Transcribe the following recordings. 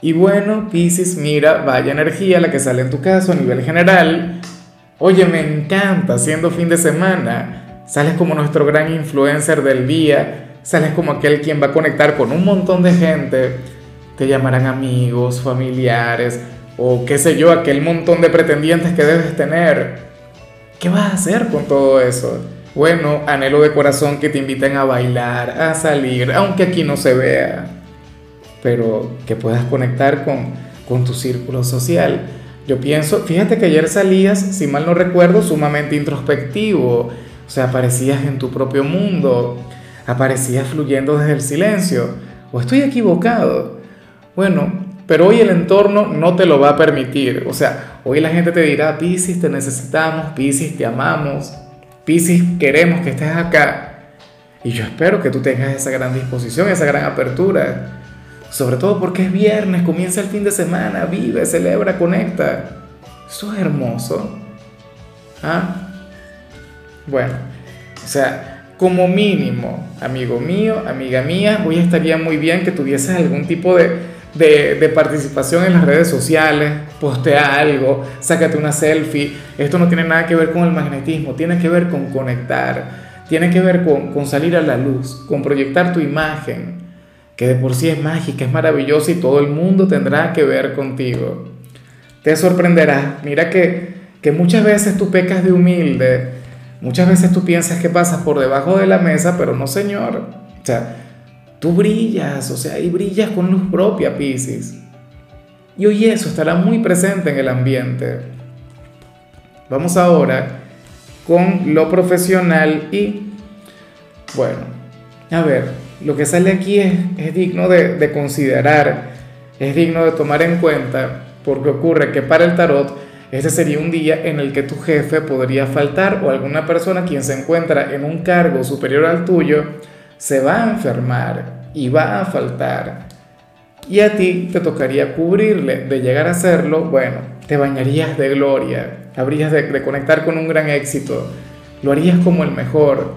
Y bueno, Pisces, mira, vaya energía la que sale en tu caso a nivel general. Oye, me encanta siendo fin de semana. Sales como nuestro gran influencer del día. Sales como aquel quien va a conectar con un montón de gente. Te llamarán amigos, familiares o qué sé yo, aquel montón de pretendientes que debes tener. ¿Qué vas a hacer con todo eso? Bueno, anhelo de corazón que te inviten a bailar, a salir, aunque aquí no se vea pero que puedas conectar con, con tu círculo social. Yo pienso, fíjate que ayer salías, si mal no recuerdo, sumamente introspectivo, o sea, aparecías en tu propio mundo, aparecías fluyendo desde el silencio, o estoy equivocado. Bueno, pero hoy el entorno no te lo va a permitir, o sea, hoy la gente te dirá, Piscis, te necesitamos, Piscis, te amamos, Piscis, queremos que estés acá. Y yo espero que tú tengas esa gran disposición, esa gran apertura sobre todo porque es viernes, comienza el fin de semana, vive, celebra, conecta. Eso es hermoso. ¿Ah? Bueno, o sea, como mínimo, amigo mío, amiga mía, hoy estaría muy bien que tuvieses algún tipo de, de, participación en las redes sociales, postea algo, sácate una selfie. Esto no tiene nada que ver con el magnetismo, tiene que ver con conectar, tiene que ver con salir a la luz, con proyectar tu imagen que de por sí es mágica, es maravillosa y todo el mundo tendrá que ver contigo. Te sorprenderá. Mira que, que muchas veces tú pecas de humilde, muchas veces tú piensas que pasas por debajo de la mesa, pero no, señor. O sea, tú brillas, o sea, y brillas con luz propia, Pisces. Y hoy eso estará muy presente en el ambiente. Vamos ahora con lo profesional y, bueno, a ver, lo que sale aquí es, digno de, de, considerar, es digno de tomar en cuenta, porque ocurre que para el tarot este sería un día en el que tu jefe podría faltar o alguna persona quien se encuentra en un cargo superior al tuyo se va a enfermar y va a faltar. Y a ti te tocaría cubrirle, de llegar a hacerlo, bueno, te bañarías de gloria, habrías de conectar con un gran éxito, lo harías como el mejor,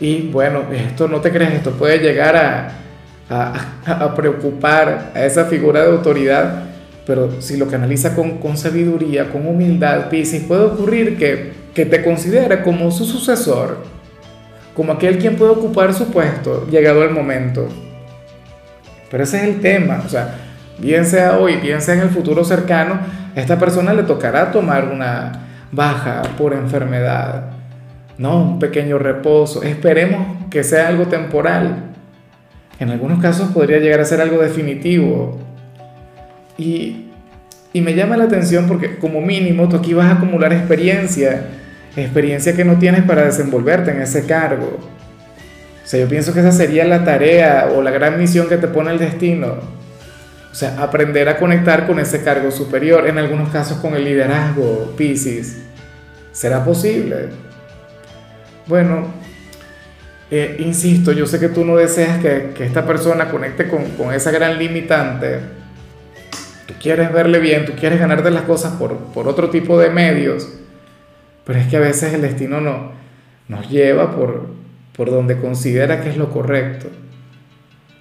y bueno, esto no te creas, esto puede llegar a, a, preocupar a esa figura de autoridad, pero si lo canaliza con, con sabiduría, con humildad, Pisces, puede ocurrir que, que te considere como su sucesor, como aquel quien puede ocupar su puesto, llegado el momento. Pero ese es el tema, o sea, bien sea hoy, bien sea en el futuro cercano, a esta persona le tocará tomar una baja por enfermedad no, un pequeño reposo. Esperemos que sea algo temporal. En algunos casos podría llegar a ser algo definitivo. Y, y me llama la atención porque como mínimo tú aquí vas a acumular experiencia, experiencia que no tienes para desenvolverte en ese cargo. O sea, yo pienso que esa sería la tarea o la gran misión que te pone el destino. O sea, aprender a conectar con ese cargo superior, en algunos casos con el liderazgo, Pisces. ¿Será posible? Bueno, eh, insisto, yo sé que tú no deseas que, que esta persona conecte con, con, esa gran limitante. Tú quieres verle bien, tú quieres ganarte las cosas por, por otro tipo de medios, pero es que a veces el destino no, nos lleva por, por donde considera que es lo correcto.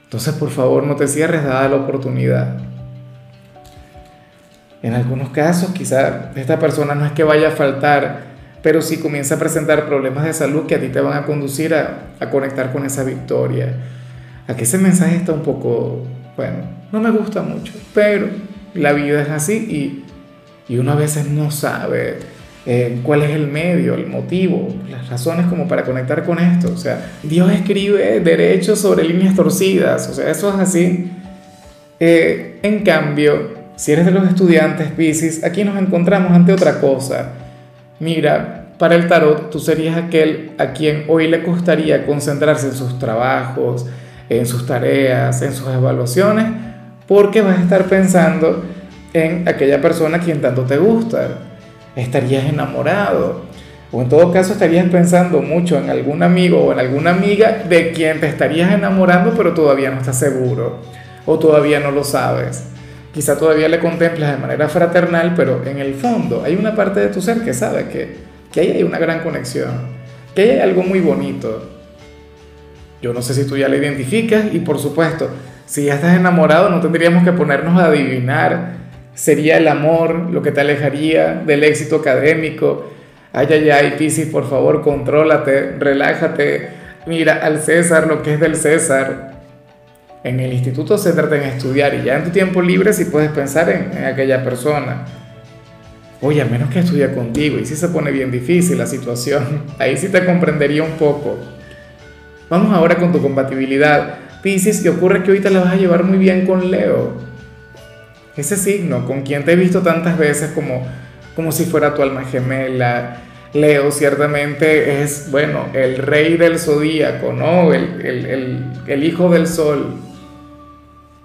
Entonces, por favor, no te cierres dada la oportunidad. En algunos casos, quizá esta persona no es que vaya a faltar pero si comienza a presentar problemas de salud que a ti te van a conducir a, conectar con esa victoria. Aquí ese mensaje está un poco, bueno, no me gusta mucho, pero la vida es así y, y uno a veces no sabe eh, cuál es el medio, el motivo, las razones como para conectar con esto. O sea, Dios escribe derechos sobre líneas torcidas, o sea, eso es así. Eh, en cambio, si eres de los estudiantes Pisces, aquí nos encontramos ante otra cosa Mira, para el tarot tú serías aquel a quien hoy le costaría concentrarse en sus trabajos, en sus tareas, en sus evaluaciones, porque vas a estar pensando en aquella persona a quien tanto te gusta. Estarías enamorado. O en todo caso estarías pensando mucho en algún amigo o en alguna amiga de quien te estarías enamorando pero todavía no estás seguro o todavía no lo sabes. Quizá todavía le contemplas de manera fraternal, pero en el fondo hay una parte de tu ser que sabe que, que ahí hay una gran conexión, que ahí hay algo muy bonito. Yo no sé si tú ya la identificas y por supuesto, si ya estás enamorado no tendríamos que ponernos a adivinar. Sería el amor lo que te alejaría del éxito académico. Ay, ay, ay, Piscis, por favor, contrólate, relájate. Mira al César lo que es del César en el instituto se trata en estudiar y ya en tu tiempo libre si puedes pensar en, aquella persona. Oye, a menos que estudie contigo y si se pone bien difícil la situación, ahí sí te comprendería un poco. Vamos ahora con tu compatibilidad. Piscis, ¿qué ocurre que te la vas a llevar muy bien con Leo? Ese signo, con quien te he visto tantas veces como, como si fuera tu alma gemela. Leo ciertamente es, bueno, el rey del zodíaco, ¿no? El, el, el hijo del sol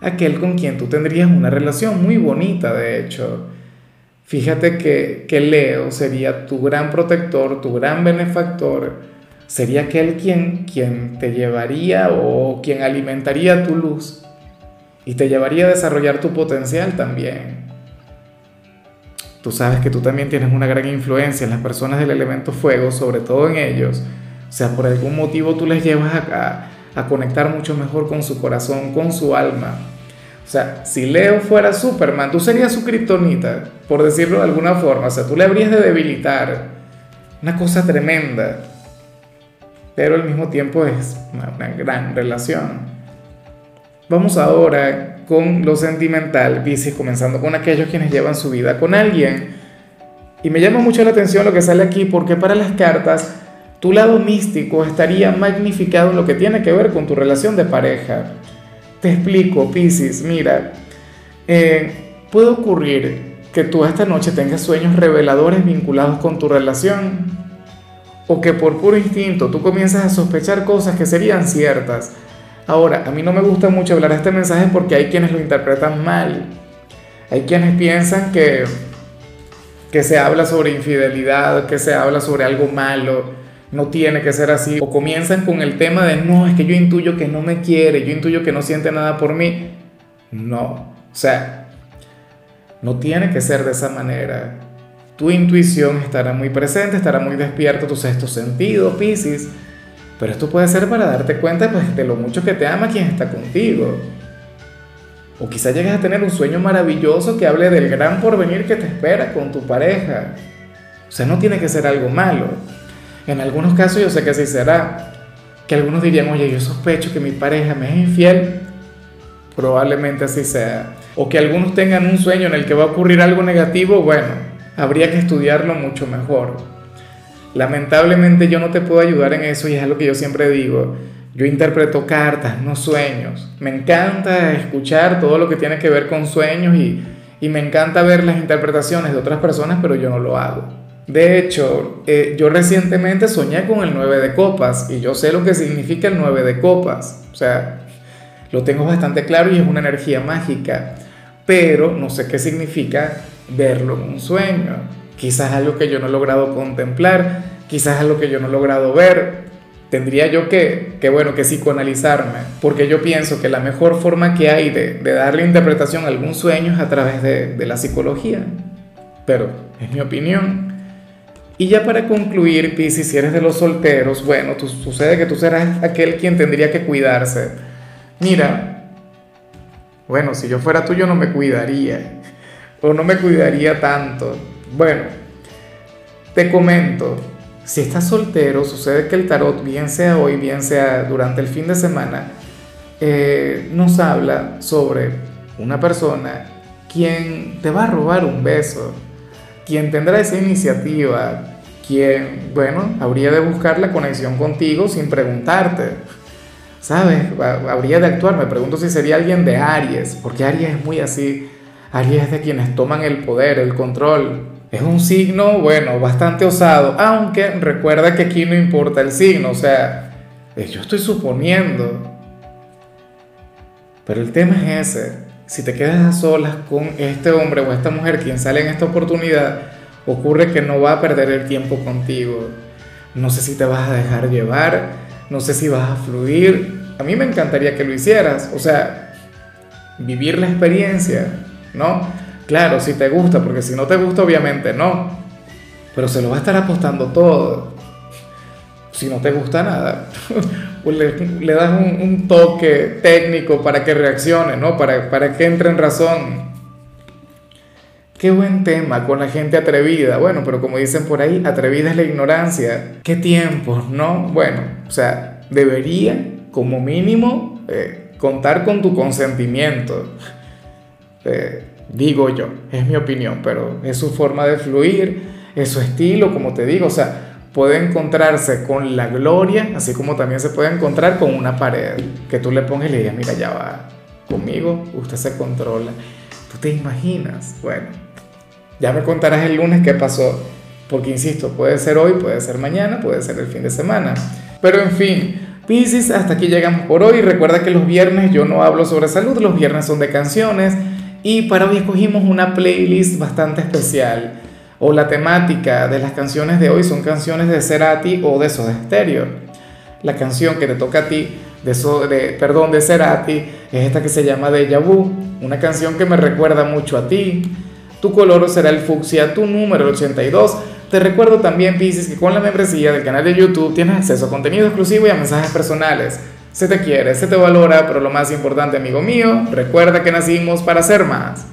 aquel con quien tú tendrías una relación muy bonita, de hecho. Fíjate que, que Leo sería tu gran protector, tu gran benefactor, sería aquel quien, quien te llevaría o quien alimentaría tu luz y te llevaría a desarrollar tu potencial también. Tú sabes que tú también tienes una gran influencia en las personas del elemento fuego, sobre todo en ellos. O sea, por algún motivo tú les llevas a, a conectar mucho mejor con su corazón, con su alma. O sea, si Leo fuera Superman, tú serías su kriptonita, por decirlo de alguna forma. O sea, tú le habrías de debilitar. Una cosa tremenda. Pero al mismo tiempo es una, gran relación. Vamos ahora con lo sentimental, Pisces, comenzando con aquellos quienes llevan su vida con alguien. Y me llama mucho la atención lo que sale aquí, porque para las cartas tu lado místico estaría magnificado en lo que tiene que ver con tu relación de pareja. Te explico, Piscis, mira, eh, puede ocurrir que tú esta noche tengas sueños reveladores vinculados con tu relación o que por puro instinto tú comienzas a sospechar cosas que serían ciertas. Ahora, a mí no me gusta mucho hablar este mensaje porque hay quienes lo interpretan mal. Hay quienes piensan que, que se habla sobre infidelidad, que se habla sobre algo malo no tiene que ser así. O comienzan con el tema de, no, es que yo intuyo que no me quiere, yo intuyo que no siente nada por mí. No, o sea, no tiene que ser de esa manera. Tu intuición estará muy presente, estará muy despierto tu sexto sentido, Pisces. Pero esto puede ser para darte cuenta pues, de lo mucho que te ama quien está contigo. O quizá llegues a tener un sueño maravilloso que hable del gran porvenir que te espera con tu pareja. O sea, no tiene que ser algo malo. En algunos casos yo sé que así será. Que algunos dirían, oye, yo sospecho que mi pareja me es infiel. Probablemente así sea. O que algunos tengan un sueño en el que va a ocurrir algo negativo. Bueno, habría que estudiarlo mucho mejor. Lamentablemente yo no te puedo ayudar en eso y es algo que yo siempre digo. Yo interpreto cartas, no sueños. Me encanta escuchar todo lo que tiene que ver con sueños y, y me encanta ver las interpretaciones de otras personas, pero yo no lo hago. De hecho, eh, yo recientemente soñé con el 9 de copas y yo sé lo que significa el 9 de copas. O sea, lo tengo bastante claro y es una energía mágica, pero no sé qué significa verlo en un sueño. Quizás algo que yo no he logrado contemplar, quizás algo que yo no he logrado ver. Tendría yo que, que bueno, que psicoanalizarme, porque yo pienso que la mejor forma que hay de, darle interpretación a algún sueño es a través de, de la psicología. Pero es mi opinión. Y ya para concluir, Piscis, si eres de los solteros, bueno, tú, sucede que tú serás aquel quien tendría que cuidarse. Mira, bueno, si yo fuera tú, yo no me cuidaría, o no me cuidaría tanto. Bueno, te comento, si estás soltero, sucede que el tarot, bien sea hoy, bien sea durante el fin de semana, eh, nos habla sobre una persona quien te va a robar un beso quien tendrá esa iniciativa, quien, bueno, habría de buscar la conexión contigo sin preguntarte. ¿Sabes? Habría de actuar. Me pregunto si sería alguien de Aries, porque Aries es muy así. Aries es de quienes toman el poder, el control. Es un signo, bueno, bastante osado, aunque recuerda que aquí no importa el signo, o sea, yo estoy suponiendo. Pero el tema es ese si te quedas a solas con este hombre o esta mujer quien sale en esta oportunidad, ocurre que no va a perder el tiempo contigo. No sé si te vas a dejar llevar, no sé si vas a fluir. A mí me encantaría que lo hicieras, o sea, vivir la experiencia, ¿no? Claro, si te gusta, porque si no te gusta, obviamente no. Pero se lo va a estar apostando todo. Si no te gusta nada, pues le, das un, toque técnico para que reaccione, ¿no? Para, para que entre en razón. Qué buen tema con la gente atrevida. Bueno, pero como dicen por ahí, atrevida es la ignorancia. Qué tiempos, ¿no? Bueno, o sea, debería, como mínimo, eh, contar con tu consentimiento. Eh, digo yo, es mi opinión, pero es su forma de fluir, es su estilo, como te digo, o sea, puede encontrarse con la gloria, así como también se puede encontrar con una pared, que tú le pongas y le digas, mira, ya va, conmigo usted se controla. ¿Tú te imaginas? Bueno, ya me contarás el lunes qué pasó, porque insisto, puede ser hoy, puede ser mañana, puede ser el fin de semana. Pero en fin, Pisces, hasta aquí llegamos por hoy. Recuerda que los viernes yo no hablo sobre salud, los viernes son de canciones. Y para hoy escogimos una playlist bastante especial. O la temática de las canciones de hoy son canciones de Cerati o de Soda Stereo. La canción que te toca a ti, de, de perdón, de Cerati, es esta que se llama Deja Vu. Una canción que me recuerda mucho a ti. Tu color será el fucsia, tu número 82. Te recuerdo también, Pisces, que con la membresía del canal de YouTube tienes acceso a contenido exclusivo y a mensajes personales. Se te quiere, se te valora, pero lo más importante, amigo mío, recuerda que nacimos para ser más.